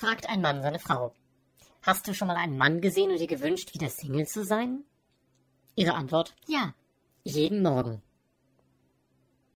fragt ein Mann seine Frau. Hast du schon mal einen Mann gesehen und dir gewünscht, wieder Single zu sein? Ihre Antwort, ja, jeden Morgen.